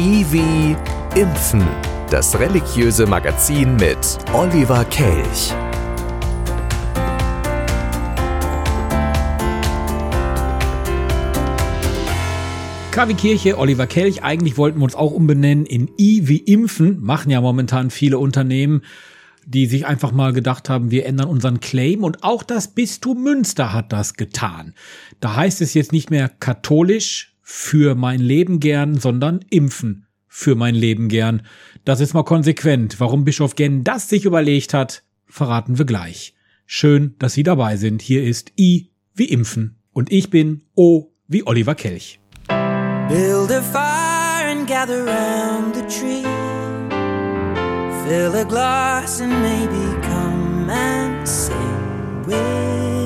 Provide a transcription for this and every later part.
I wie Impfen, das religiöse Magazin mit Oliver Kelch. KW Kirche, Oliver Kelch. Eigentlich wollten wir uns auch umbenennen in I wie Impfen. Machen ja momentan viele Unternehmen, die sich einfach mal gedacht haben, wir ändern unseren Claim. Und auch das Bistum Münster hat das getan. Da heißt es jetzt nicht mehr katholisch für mein Leben gern, sondern impfen für mein Leben gern. Das ist mal konsequent. Warum Bischof Genn das sich überlegt hat, verraten wir gleich. Schön, dass Sie dabei sind. Hier ist I wie Impfen. Und ich bin O wie Oliver Kelch. Build a fire and gather round the tree. Fill a glass and maybe come and sing with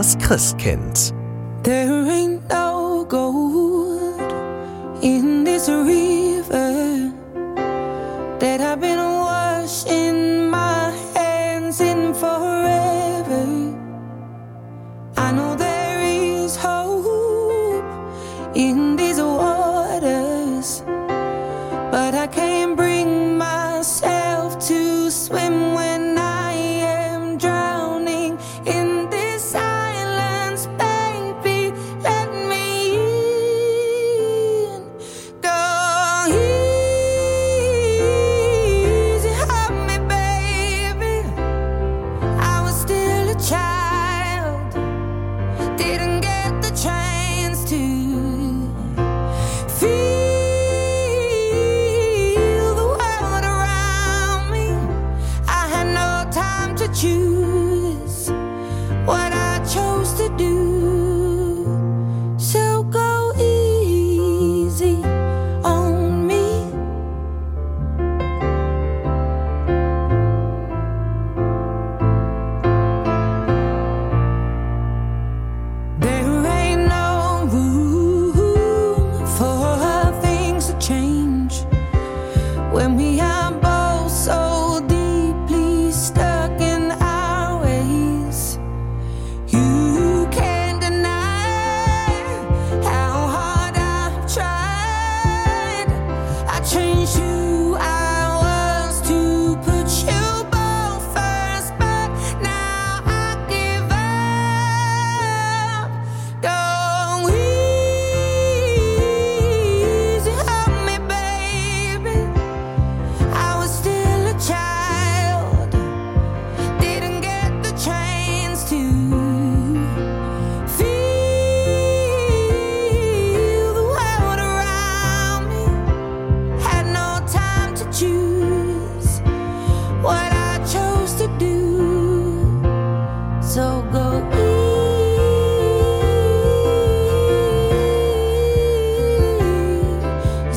das Christkind.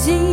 dia.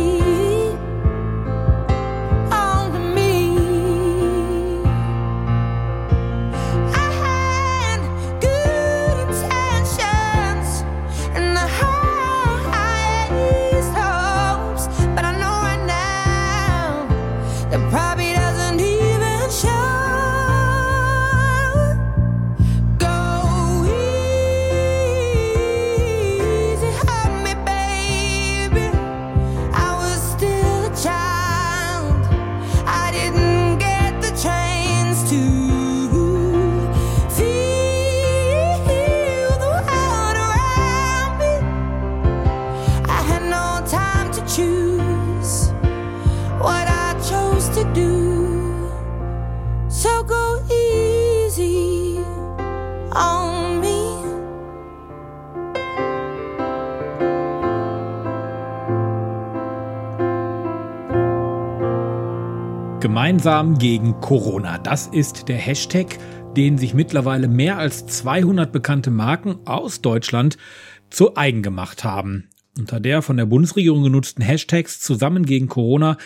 Gemeinsam gegen Corona. Das ist der Hashtag, den sich mittlerweile mehr als 200 bekannte Marken aus Deutschland zu eigen gemacht haben. Unter der von der Bundesregierung genutzten Hashtags zusammen gegen Corona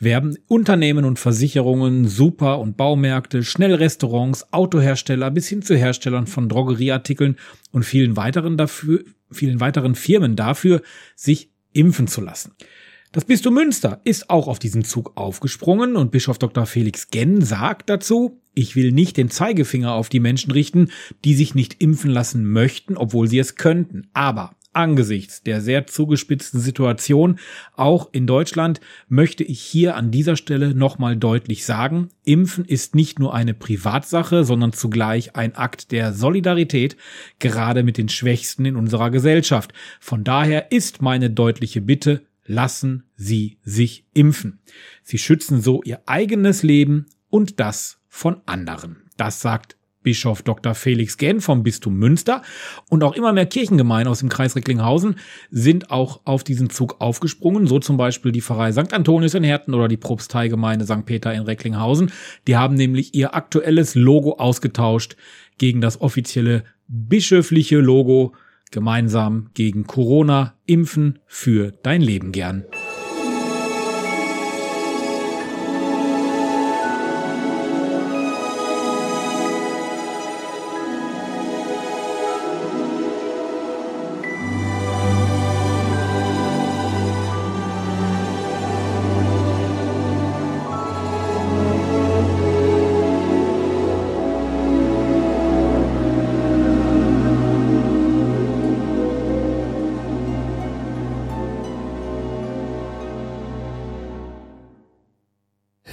werben Unternehmen und Versicherungen, Super- und Baumärkte, Schnellrestaurants, Autohersteller bis hin zu Herstellern von Drogerieartikeln und vielen weiteren dafür, vielen weiteren Firmen dafür, sich impfen zu lassen. Das Bistum Münster ist auch auf diesen Zug aufgesprungen und Bischof Dr. Felix Genn sagt dazu, ich will nicht den Zeigefinger auf die Menschen richten, die sich nicht impfen lassen möchten, obwohl sie es könnten. Aber angesichts der sehr zugespitzten Situation, auch in Deutschland, möchte ich hier an dieser Stelle nochmal deutlich sagen, Impfen ist nicht nur eine Privatsache, sondern zugleich ein Akt der Solidarität, gerade mit den Schwächsten in unserer Gesellschaft. Von daher ist meine deutliche Bitte, lassen Sie sich impfen. Sie schützen so Ihr eigenes Leben und das von anderen. Das sagt Bischof Dr. Felix Genn vom Bistum Münster und auch immer mehr Kirchengemeinden aus dem Kreis Recklinghausen sind auch auf diesen Zug aufgesprungen, so zum Beispiel die Pfarrei St. Antonius in Herten oder die Propsteigemeinde St. Peter in Recklinghausen. Die haben nämlich ihr aktuelles Logo ausgetauscht gegen das offizielle bischöfliche Logo Gemeinsam gegen Corona impfen für dein Leben gern.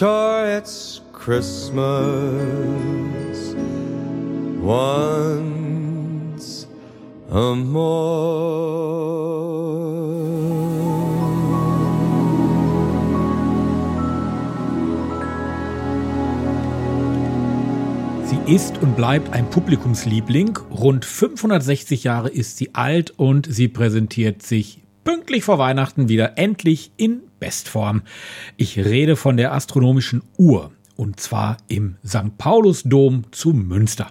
Sure, it's Christmas once more. Sie ist und bleibt ein Publikumsliebling. Rund 560 Jahre ist sie alt und sie präsentiert sich pünktlich vor Weihnachten wieder endlich in Bestform. Ich rede von der astronomischen Uhr. und zwar im St. Paulusdom zu Münster.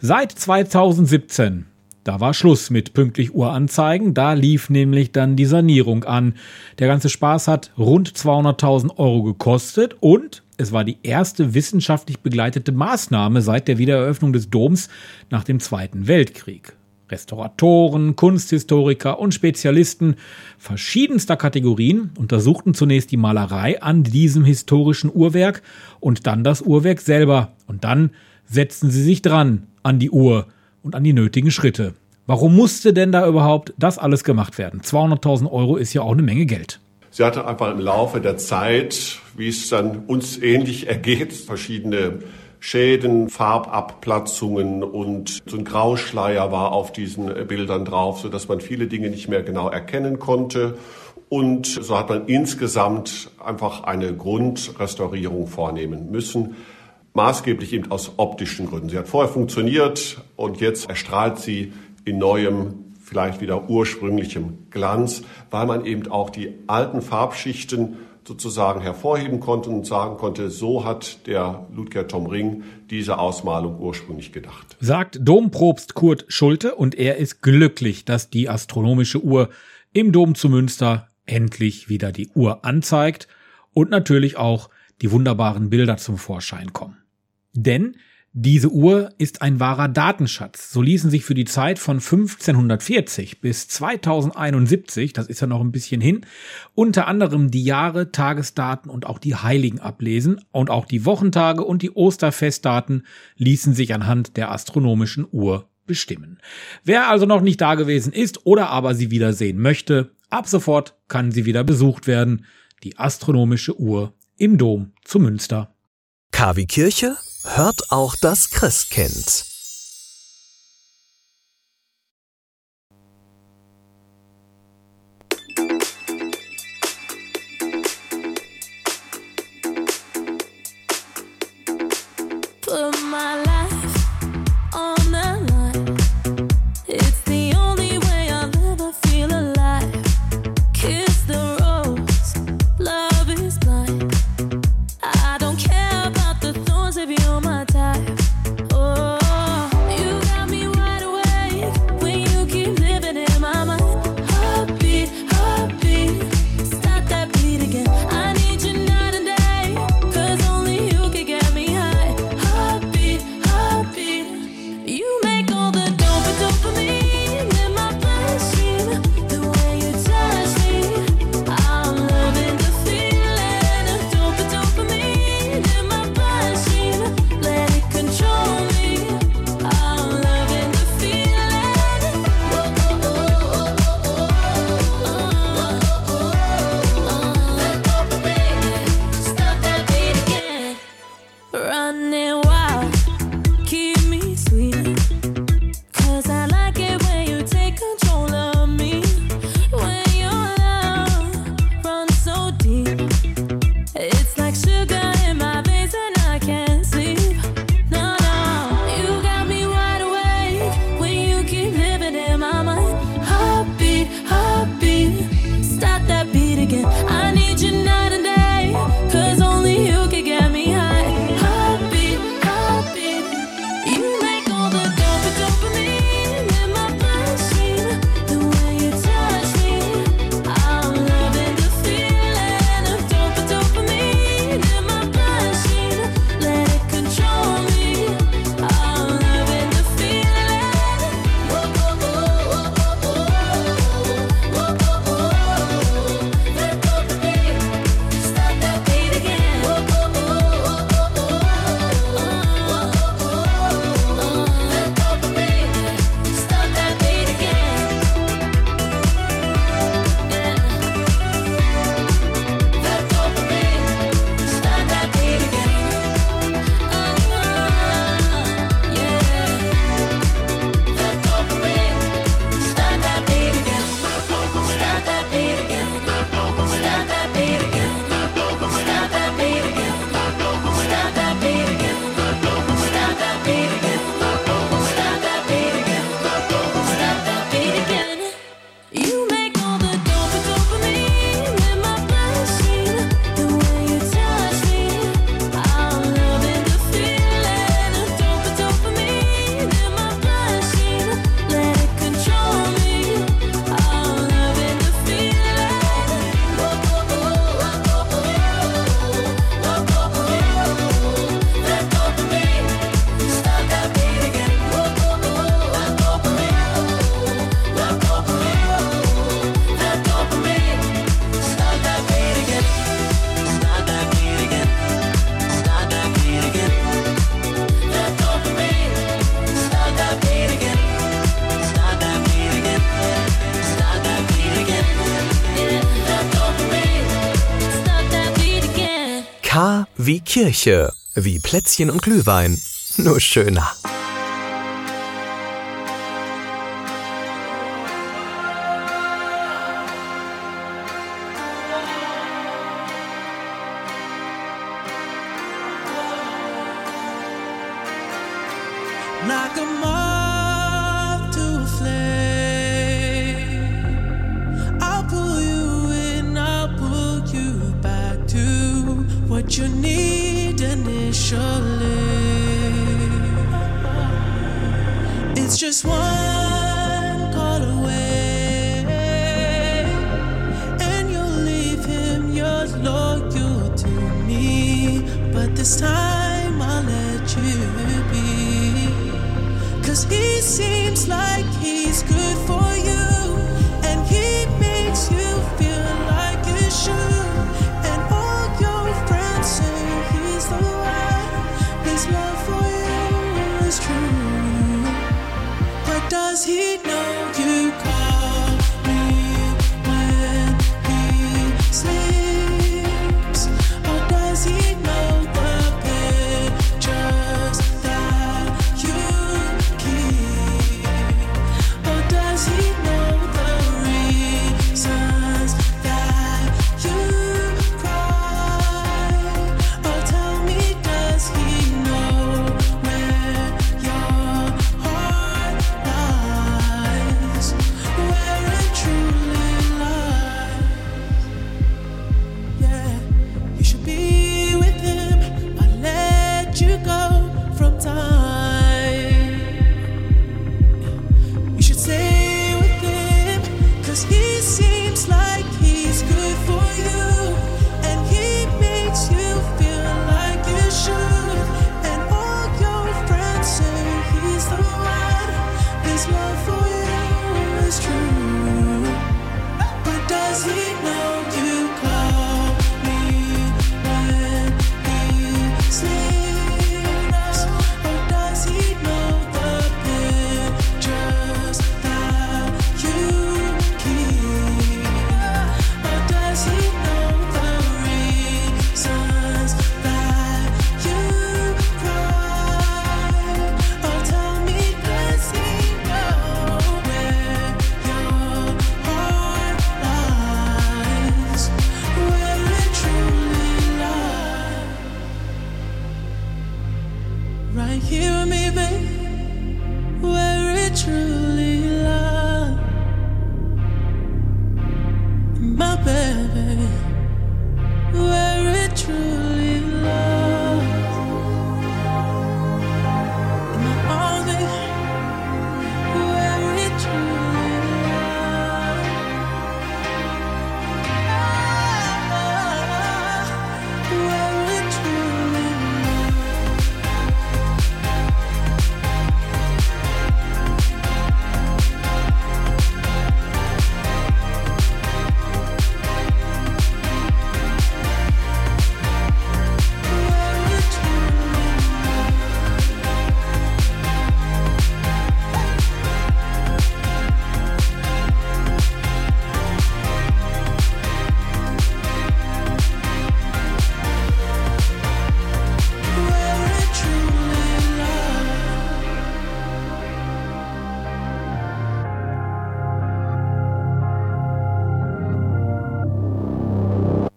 Seit 2017 da war Schluss mit pünktlich Uhranzeigen, da lief nämlich dann die Sanierung an. Der ganze Spaß hat rund 200.000 Euro gekostet und es war die erste wissenschaftlich begleitete Maßnahme seit der Wiedereröffnung des Doms nach dem Zweiten Weltkrieg. Restauratoren, Kunsthistoriker und Spezialisten verschiedenster Kategorien untersuchten zunächst die Malerei an diesem historischen Uhrwerk und dann das Uhrwerk selber. Und dann setzten sie sich dran an die Uhr und an die nötigen Schritte. Warum musste denn da überhaupt das alles gemacht werden? 200.000 Euro ist ja auch eine Menge Geld. Sie hatte einfach im Laufe der Zeit, wie es dann uns ähnlich ergeht, verschiedene Schäden, Farbabplatzungen und so ein Grauschleier war auf diesen Bildern drauf, so dass man viele Dinge nicht mehr genau erkennen konnte. Und so hat man insgesamt einfach eine Grundrestaurierung vornehmen müssen. Maßgeblich eben aus optischen Gründen. Sie hat vorher funktioniert und jetzt erstrahlt sie in neuem, vielleicht wieder ursprünglichem Glanz, weil man eben auch die alten Farbschichten sozusagen hervorheben konnte und sagen konnte, so hat der Ludger Tom Ring diese Ausmalung ursprünglich gedacht. Sagt Dompropst Kurt Schulte und er ist glücklich, dass die astronomische Uhr im Dom zu Münster endlich wieder die Uhr anzeigt und natürlich auch die wunderbaren Bilder zum Vorschein kommen. Denn diese Uhr ist ein wahrer Datenschatz. So ließen sich für die Zeit von 1540 bis 2071, das ist ja noch ein bisschen hin, unter anderem die Jahre, Tagesdaten und auch die Heiligen ablesen und auch die Wochentage und die Osterfestdaten ließen sich anhand der astronomischen Uhr bestimmen. Wer also noch nicht da gewesen ist oder aber sie wieder sehen möchte, ab sofort kann sie wieder besucht werden. Die astronomische Uhr im Dom zu Münster. KW Kirche hört auch das Christkind. K wie Kirche, wie Plätzchen und Glühwein, nur schöner.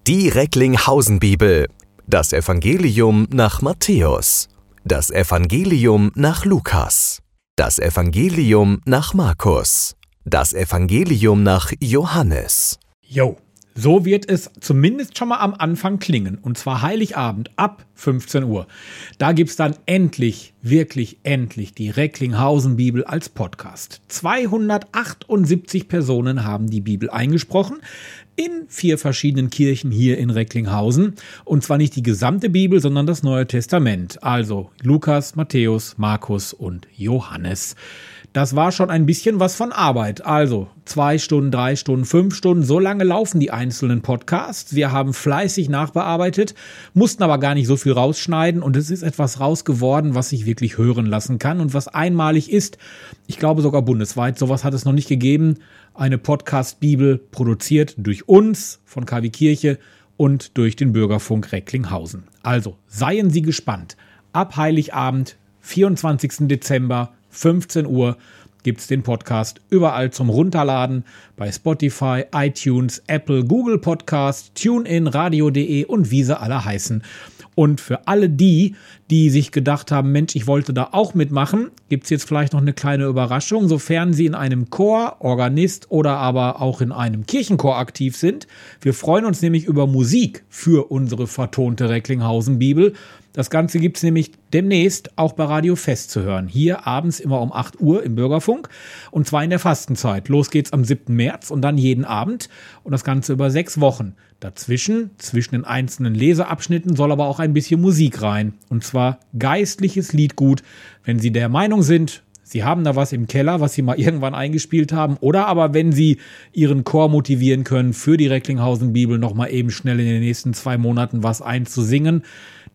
Die Recklinghausen-Bibel. Das Evangelium nach Matthäus. Das Evangelium nach Lukas. Das Evangelium nach Markus. Das Evangelium nach Johannes. Jo, so wird es zumindest schon mal am Anfang klingen. Und zwar Heiligabend ab 15 Uhr. Da gibt's dann endlich, wirklich endlich die Recklinghausen-Bibel als Podcast. 278 Personen haben die Bibel eingesprochen in vier verschiedenen Kirchen hier in Recklinghausen. Und zwar nicht die gesamte Bibel, sondern das Neue Testament. Also Lukas, Matthäus, Markus und Johannes. Das war schon ein bisschen was von Arbeit. Also zwei Stunden, drei Stunden, fünf Stunden, so lange laufen die einzelnen Podcasts. Wir haben fleißig nachbearbeitet, mussten aber gar nicht so viel rausschneiden und es ist etwas raus geworden, was sich wirklich hören lassen kann und was einmalig ist. Ich glaube sogar bundesweit. Sowas hat es noch nicht gegeben. Eine Podcast-Bibel produziert durch uns von KW Kirche und durch den Bürgerfunk Recklinghausen. Also seien Sie gespannt. Ab Heiligabend, 24. Dezember, 15 Uhr, gibt es den Podcast überall zum Runterladen bei Spotify, iTunes, Apple, Google Podcast, TuneIn, Radio.de und wie sie alle heißen. Und für alle die, die sich gedacht haben, Mensch, ich wollte da auch mitmachen, gibt es jetzt vielleicht noch eine kleine Überraschung. Sofern Sie in einem Chor, Organist oder aber auch in einem Kirchenchor aktiv sind. Wir freuen uns nämlich über Musik für unsere vertonte Recklinghausen-Bibel. Das Ganze gibt es nämlich demnächst auch bei Radio Fest zu hören. Hier abends immer um 8 Uhr im Bürgerfunk und zwar in der Fastenzeit. Los geht's am 7. März und dann jeden Abend und das Ganze über sechs Wochen. Dazwischen, zwischen den einzelnen Leseabschnitten, soll aber auch ein bisschen Musik rein. Und zwar geistliches Liedgut. Wenn Sie der Meinung sind, Sie haben da was im Keller, was Sie mal irgendwann eingespielt haben. Oder aber wenn Sie Ihren Chor motivieren können, für die Recklinghausen-Bibel nochmal eben schnell in den nächsten zwei Monaten was einzusingen,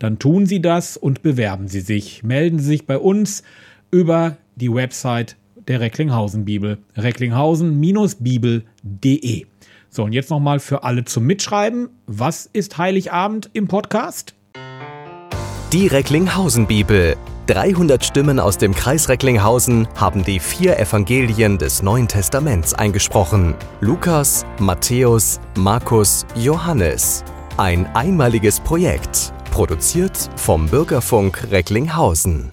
dann tun Sie das und bewerben Sie sich. Melden Sie sich bei uns über die Website der Recklinghausen Bibel. Recklinghausen-bibel.de. So, und jetzt nochmal für alle zum Mitschreiben. Was ist Heiligabend im Podcast? Die Recklinghausen Bibel. 300 Stimmen aus dem Kreis Recklinghausen haben die vier Evangelien des Neuen Testaments eingesprochen. Lukas, Matthäus, Markus, Johannes. Ein einmaliges Projekt. Produziert vom Bürgerfunk Recklinghausen.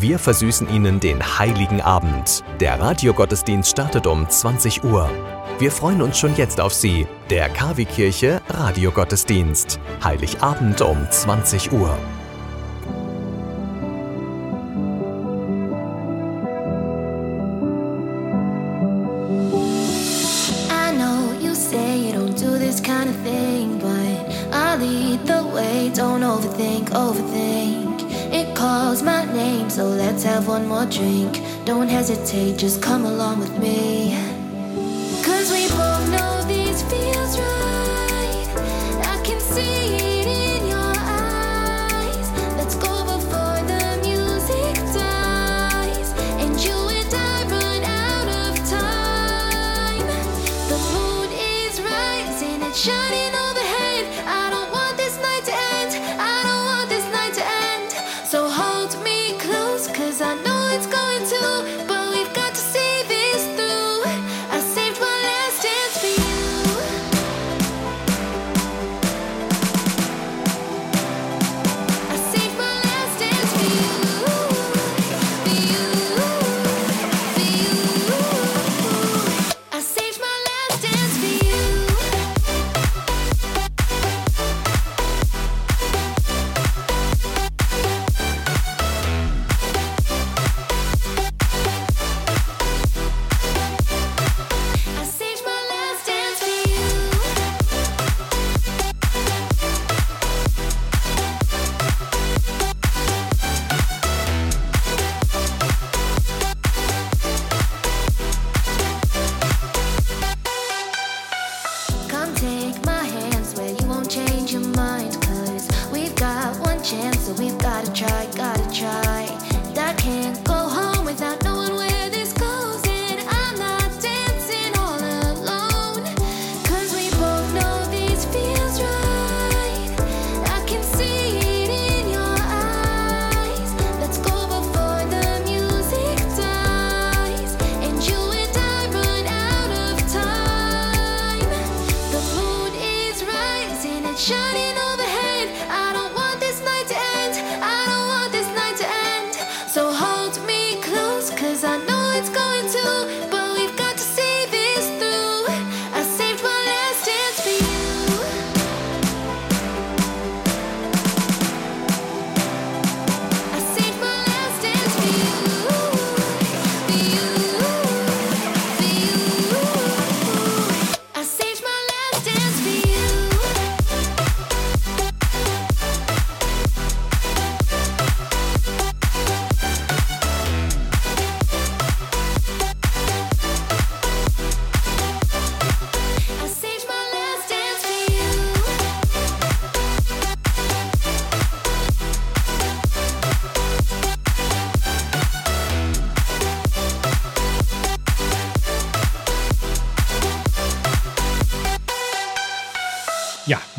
Wir versüßen Ihnen den heiligen Abend. Der Radiogottesdienst startet um 20 Uhr. Wir freuen uns schon jetzt auf Sie. Der KW-Kirche Radiogottesdienst. Heiligabend um 20 Uhr. Kind of thing, but I lead the way. Don't overthink, overthink. Calls my name, so let's have one more drink. Don't hesitate, just come along with me. Cause we both know this feels right. I can see it in your eyes. Let's go before the music dies. And you and I run out of time. The moon is rising, it's shining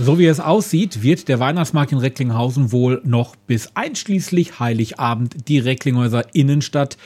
so wie es aussieht, wird der Weihnachtsmarkt in Recklinghausen wohl noch bis einschließlich Heiligabend die Recklinghäuser Innenstadt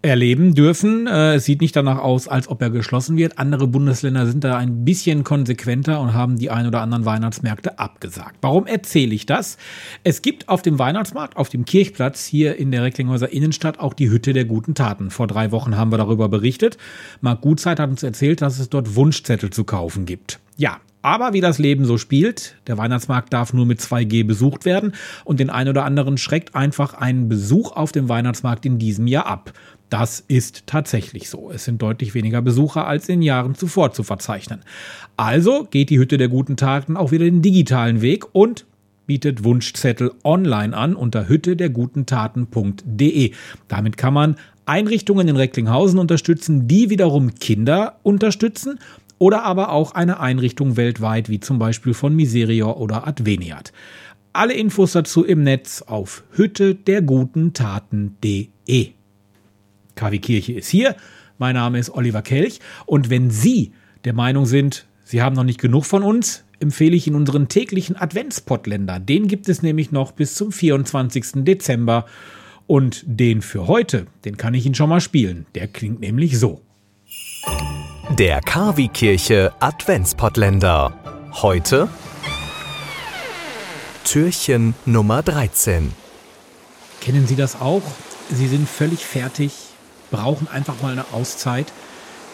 erleben dürfen. Äh, Es sieht nicht danach aus, als ob er geschlossen wird. Andere Bundesländer sind da ein bisschen konsequenter und haben die ein oder anderen Weihnachtsmärkte abgesagt. Warum erzähle ich das? Es gibt auf dem Weihnachtsmarkt, auf dem Kirchplatz hier in der Recklinghäuser Innenstadt auch die Hütte der guten Taten. Vor drei Wochen haben wir darüber berichtet. Marc Gutzeit hat uns erzählt, dass es dort Wunschzettel zu kaufen gibt. Ja, aber wie das Leben so spielt, der Weihnachtsmarkt darf nur mit 2G besucht werden und den ein oder anderen schreckt einfach ein Besuch auf dem Weihnachtsmarkt in diesem Jahr ab. Das ist tatsächlich so. Es sind deutlich weniger Besucher als in Jahren zuvor zu verzeichnen. Also geht die Hütte der guten Taten auch wieder den digitalen Weg und bietet Wunschzettel online an unter hüttedergutentaten.de. Damit kann man Einrichtungen in Recklinghausen unterstützen, die wiederum Kinder unterstützen oder aber auch eine Einrichtung weltweit, wie zum Beispiel von Miserior oder Adveniat. Alle Infos dazu im Netz auf hüttedergutentaten.de. KW Kirche ist hier. Mein Name ist Oliver Kelch und wenn Sie der Meinung sind, Sie haben noch nicht genug von uns, empfehle ich Ihnen unseren täglichen Adventspottländer. Den gibt es nämlich noch bis zum 24. Dezember. Und den für heute, den kann ich Ihnen schon mal spielen. Der klingt nämlich so. Der Kavi-Kirche Adventspottländer. Heute Türchen Nummer 13. Kennen Sie das auch? Sie sind völlig fertig, brauchen einfach mal eine Auszeit.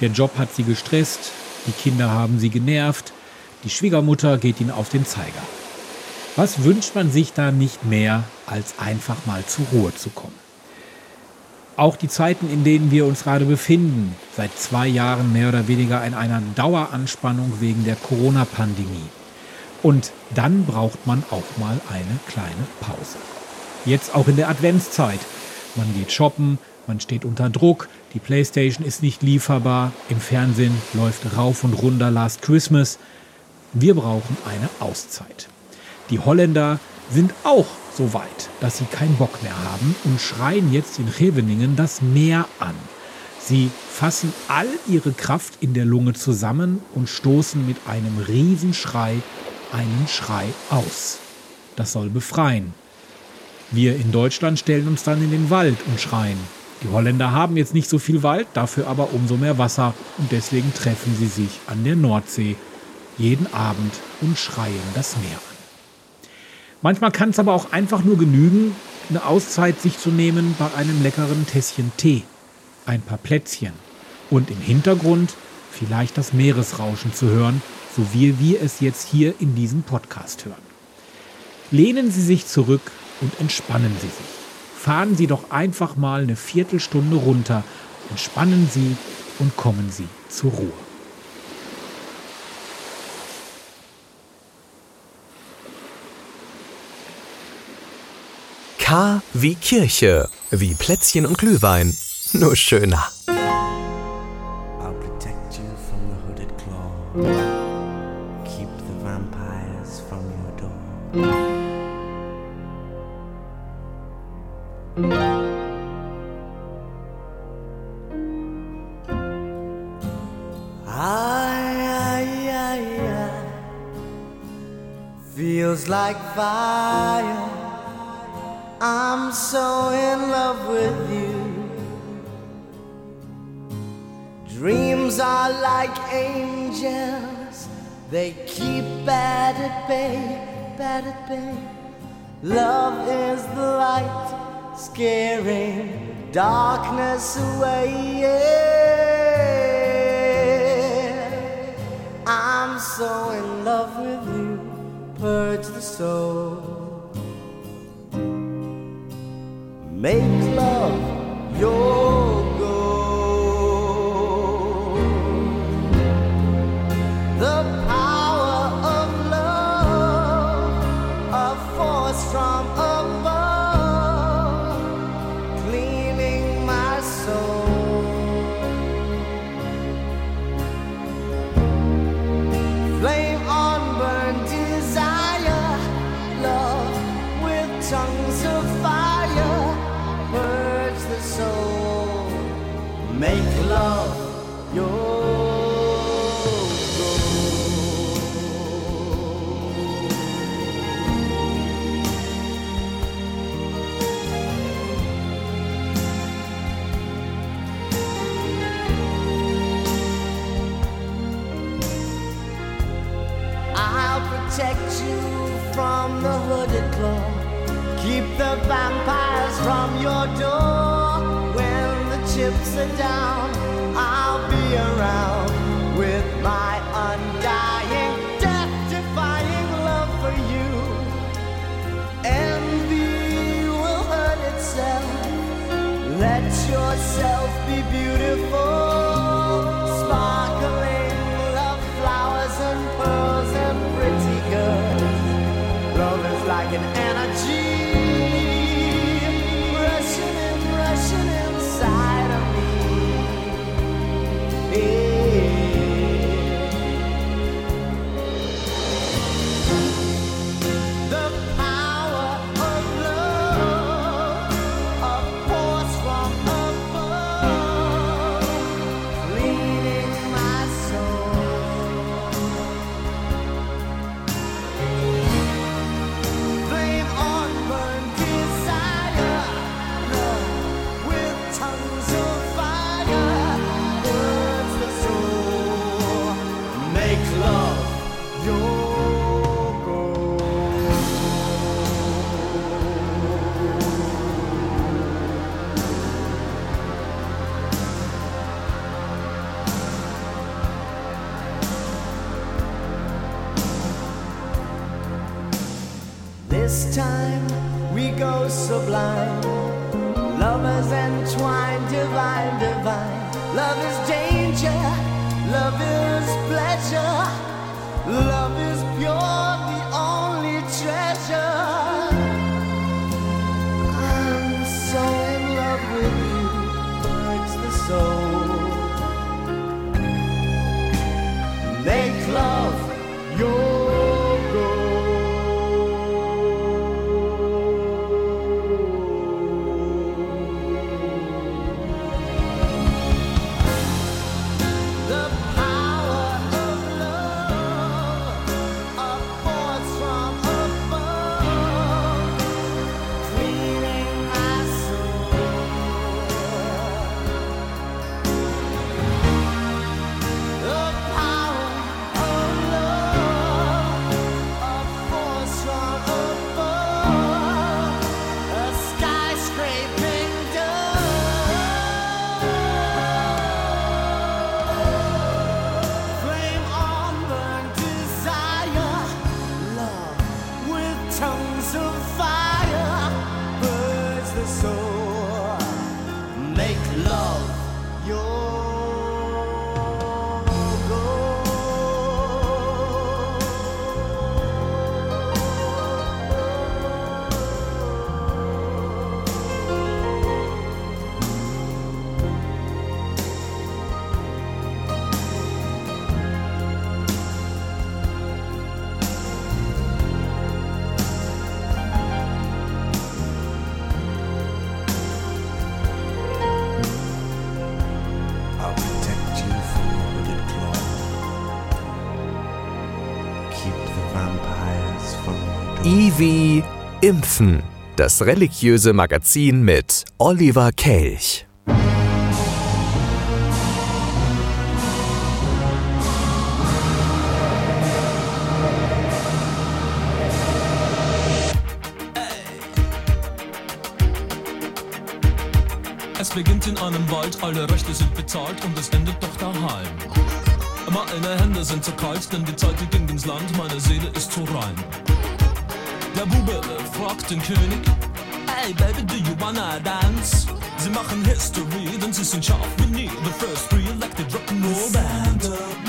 Der Job hat Sie gestresst, die Kinder haben Sie genervt, die Schwiegermutter geht Ihnen auf den Zeiger. Was wünscht man sich da nicht mehr, als einfach mal zur Ruhe zu kommen? Auch die Zeiten, in denen wir uns gerade befinden, seit zwei Jahren mehr oder weniger in einer Daueranspannung wegen der Corona-Pandemie. Und dann braucht man auch mal eine kleine Pause. Jetzt auch in der Adventszeit. Man geht shoppen, man steht unter Druck, die Playstation ist nicht lieferbar, im Fernsehen läuft rauf und runter Last Christmas. Wir brauchen eine Auszeit. Die Holländer sind auch so weit, dass sie keinen Bock mehr haben und schreien jetzt in Scheveningen das Meer an. Sie fassen all ihre Kraft in der Lunge zusammen und stoßen mit einem Riesenschrei einen Schrei aus. Das soll befreien. Wir in Deutschland stellen uns dann in den Wald und schreien. Die Holländer haben jetzt nicht so viel Wald, dafür aber umso mehr Wasser und deswegen treffen sie sich an der Nordsee jeden Abend und schreien das Meer. Manchmal kann es aber auch einfach nur genügen, eine Auszeit sich zu nehmen bei einem leckeren Tässchen Tee, ein paar Plätzchen und im Hintergrund vielleicht das Meeresrauschen zu hören, so wie wir es jetzt hier in diesem Podcast hören. Lehnen Sie sich zurück und entspannen Sie sich. Fahren Sie doch einfach mal eine Viertelstunde runter, entspannen Sie und kommen Sie zur Ruhe. Wie Kirche, wie Plätzchen und Glühwein, nur schöner. Keep the vampires from your door. Bay, at bay. Love is the light, scaring darkness away. Yeah. I'm so in love with you, purge the soul. Make love your Sit are down. sublime. Lovers entwined, divine, divine. Love Impfen. Das religiöse Magazin mit Oliver Kelch. Es beginnt in einem Wald, alle Rechte sind bezahlt und es endet doch daheim. Meine Hände sind zu kalt, denn die Zeit die ging ins Land, meine Seele ist zu rein. der Bube fragt den König, Hey Baby, do you wanna dance? Sie machen History, denn sie sind scharf wie nie. The first real like Rock'n'Roll Band.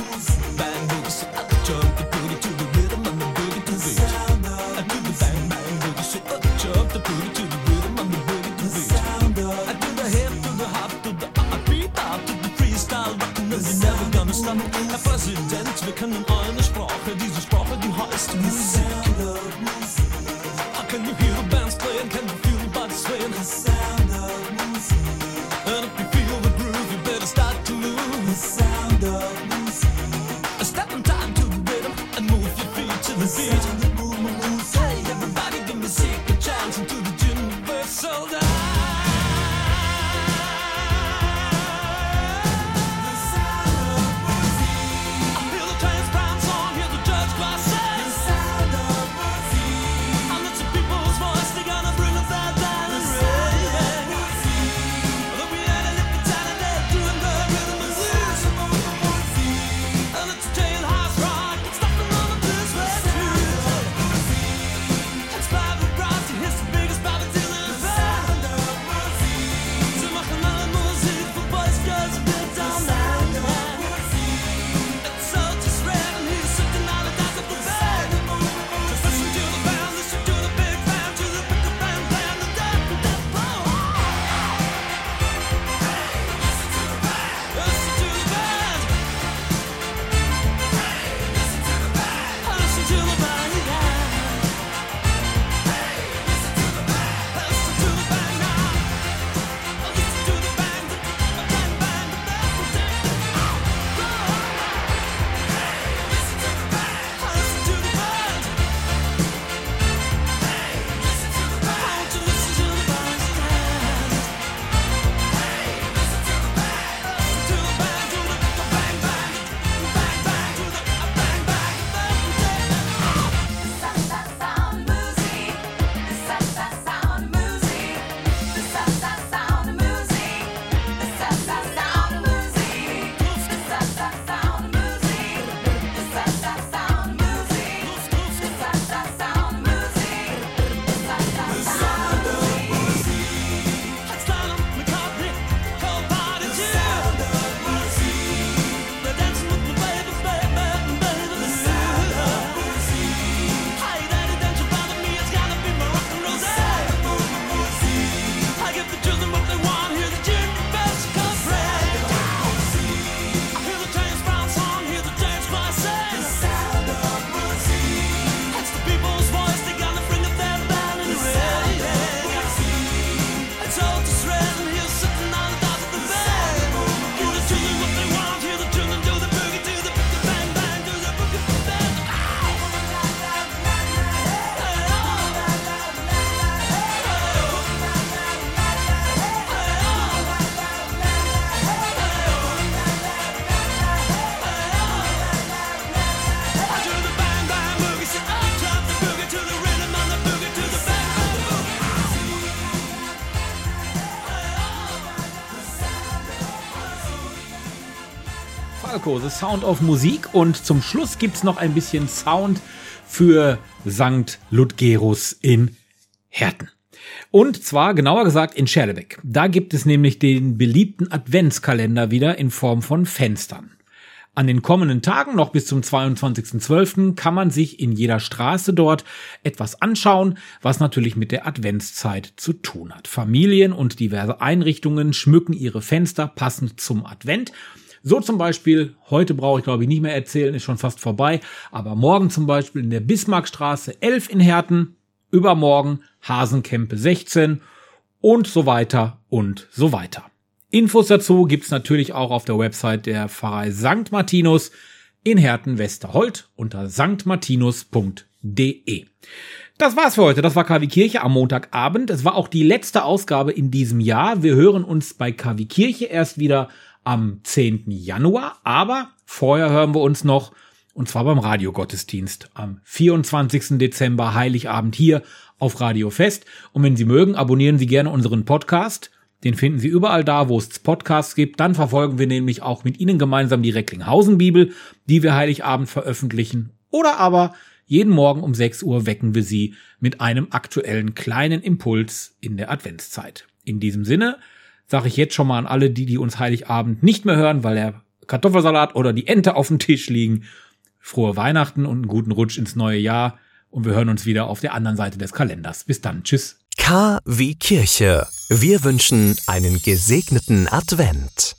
Mirko, The Sound of Musik. Und zum Schluss gibt's noch ein bisschen Sound für St. Ludgerus in Herten. Und zwar genauer gesagt in Scherlebeck. Da gibt es nämlich den beliebten Adventskalender wieder in Form von Fenstern. An den kommenden Tagen, noch bis zum 22.12., kann man sich in jeder Straße dort etwas anschauen, was natürlich mit der Adventszeit zu tun hat. Familien und diverse Einrichtungen schmücken ihre Fenster passend zum Advent. So zum Beispiel, heute brauche ich glaube ich nicht mehr erzählen, ist schon fast vorbei, aber morgen zum Beispiel in der Bismarckstraße 11 in Herten, übermorgen Hasenkempe 16 und so weiter und so weiter. Infos dazu gibt's natürlich auch auf der Website der Pfarrei St. Martinus in Herten-Westerhold unter stmartinus.de. Das war's für heute. Das war KW Kirche am Montagabend. Es war auch die letzte Ausgabe in diesem Jahr. Wir hören uns bei KW Kirche erst wieder am 10. Januar, aber vorher hören wir uns noch und zwar beim Radiogottesdienst am 24. Dezember Heiligabend hier auf Radio Fest. Und wenn Sie mögen, abonnieren Sie gerne unseren Podcast den finden Sie überall da, wo es Podcasts gibt. Dann verfolgen wir nämlich auch mit Ihnen gemeinsam die Recklinghausen-Bibel, die wir Heiligabend veröffentlichen. Oder aber jeden Morgen um 6 Uhr wecken wir Sie mit einem aktuellen kleinen Impuls in der Adventszeit. In diesem Sinne sage ich jetzt schon mal an alle, die, die uns Heiligabend nicht mehr hören, weil der Kartoffelsalat oder die Ente auf dem Tisch liegen. Frohe Weihnachten und einen guten Rutsch ins neue Jahr. Und wir hören uns wieder auf der anderen Seite des Kalenders. Bis dann. Tschüss. K wie Kirche. Wir wünschen einen gesegneten Advent.